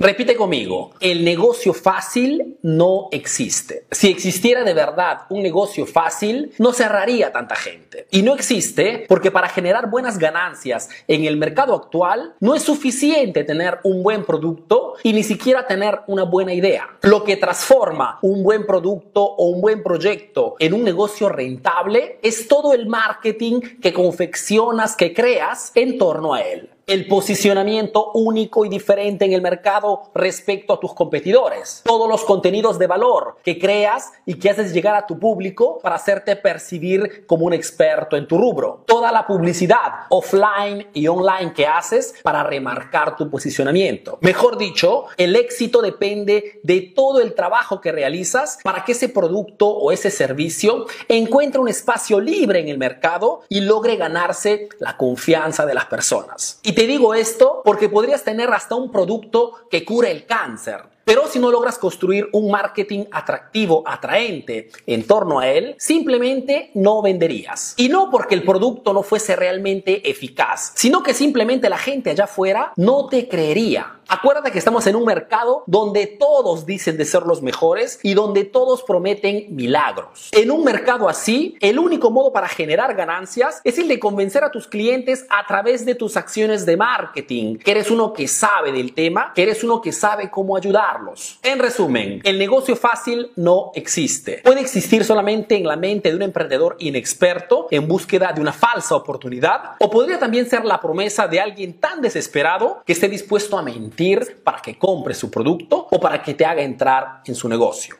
Repite conmigo, el negocio fácil no existe. Si existiera de verdad un negocio fácil, no cerraría tanta gente. Y no existe porque para generar buenas ganancias en el mercado actual no es suficiente tener un buen producto y ni siquiera tener una buena idea. Lo que transforma un buen producto o un buen proyecto en un negocio rentable es todo el marketing que confeccionas, que creas en torno a él el posicionamiento único y diferente en el mercado respecto a tus competidores, todos los contenidos de valor que creas y que haces llegar a tu público para hacerte percibir como un experto en tu rubro, toda la publicidad offline y online que haces para remarcar tu posicionamiento. Mejor dicho, el éxito depende de todo el trabajo que realizas para que ese producto o ese servicio encuentre un espacio libre en el mercado y logre ganarse la confianza de las personas. Y te digo esto porque podrías tener hasta un producto que cure el cáncer pero si no logras construir un marketing atractivo, atraente en torno a él, simplemente no venderías. Y no porque el producto no fuese realmente eficaz, sino que simplemente la gente allá afuera no te creería. Acuérdate que estamos en un mercado donde todos dicen de ser los mejores y donde todos prometen milagros. En un mercado así, el único modo para generar ganancias es el de convencer a tus clientes a través de tus acciones de marketing, que eres uno que sabe del tema, que eres uno que sabe cómo ayudar en resumen, el negocio fácil no existe. Puede existir solamente en la mente de un emprendedor inexperto en búsqueda de una falsa oportunidad o podría también ser la promesa de alguien tan desesperado que esté dispuesto a mentir para que compre su producto o para que te haga entrar en su negocio.